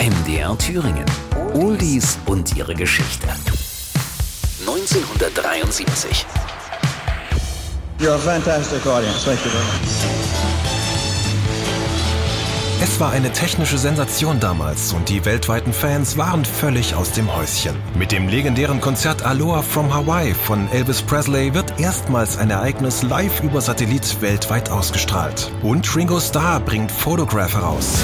MDR Thüringen. Oldies und ihre Geschichte. 1973. You're a fantastic audience. Thank you very much. Es war eine technische Sensation damals und die weltweiten Fans waren völlig aus dem Häuschen. Mit dem legendären Konzert Aloha from Hawaii von Elvis Presley wird erstmals ein Ereignis live über Satellit weltweit ausgestrahlt. Und Ringo Starr bringt Photograph heraus.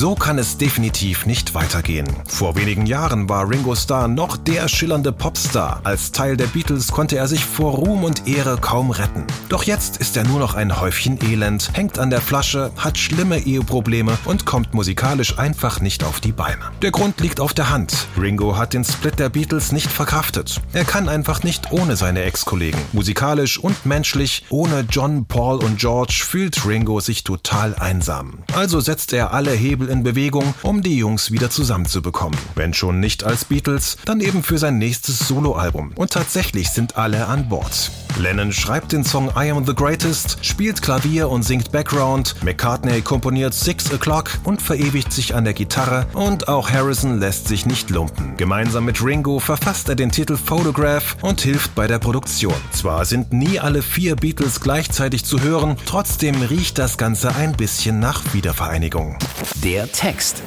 So kann es definitiv nicht weitergehen. Vor wenigen Jahren war Ringo Starr noch der schillernde Popstar. Als Teil der Beatles konnte er sich vor Ruhm und Ehre kaum retten. Doch jetzt ist er nur noch ein Häufchen Elend, hängt an der Flasche, hat schlimme Eheprobleme und kommt musikalisch einfach nicht auf die Beine. Der Grund liegt auf der Hand. Ringo hat den Split der Beatles nicht verkraftet. Er kann einfach nicht ohne seine Ex-Kollegen. Musikalisch und menschlich, ohne John, Paul und George fühlt Ringo sich total einsam. Also setzt er alle Hebel in Bewegung, um die Jungs wieder zusammenzubekommen. Wenn schon nicht als Beatles, dann eben für sein nächstes Soloalbum. Und tatsächlich sind alle an Bord. Lennon schreibt den Song I Am the Greatest, spielt Klavier und singt Background, McCartney komponiert Six O'Clock und verewigt sich an der Gitarre und auch Harrison lässt sich nicht lumpen. Gemeinsam mit Ringo verfasst er den Titel Photograph und hilft bei der Produktion. Zwar sind nie alle vier Beatles gleichzeitig zu hören, trotzdem riecht das Ganze ein bisschen nach Wiedervereinigung. Der Text.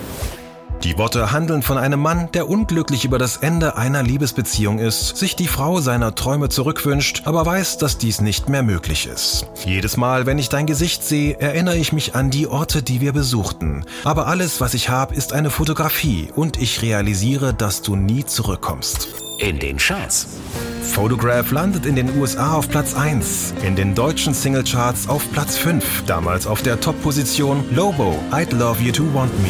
Die Worte handeln von einem Mann, der unglücklich über das Ende einer Liebesbeziehung ist, sich die Frau seiner Träume zurückwünscht, aber weiß, dass dies nicht mehr möglich ist. Jedes Mal, wenn ich dein Gesicht sehe, erinnere ich mich an die Orte, die wir besuchten. Aber alles, was ich habe, ist eine Fotografie und ich realisiere, dass du nie zurückkommst. In den Charts. Photograph landet in den USA auf Platz 1, in den deutschen Singlecharts auf Platz 5, damals auf der Top-Position Lobo, I'd Love You to Want Me.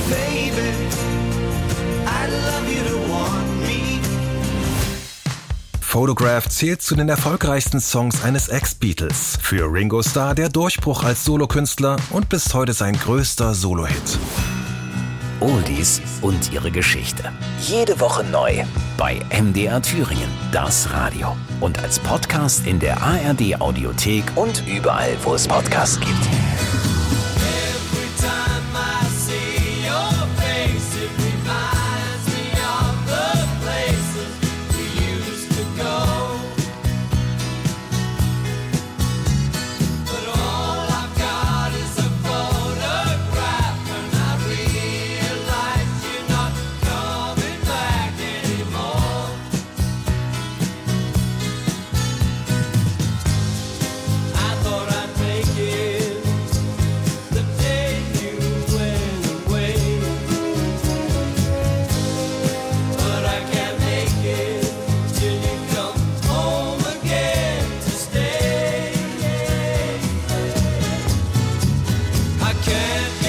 Photograph zählt zu den erfolgreichsten Songs eines Ex-Beatles. Für Ringo Starr der Durchbruch als Solokünstler und bis heute sein größter Solo-Hit. Oldies und ihre Geschichte. Jede Woche neu bei MDR Thüringen, das Radio. Und als Podcast in der ARD Audiothek und überall, wo es Podcasts gibt. can't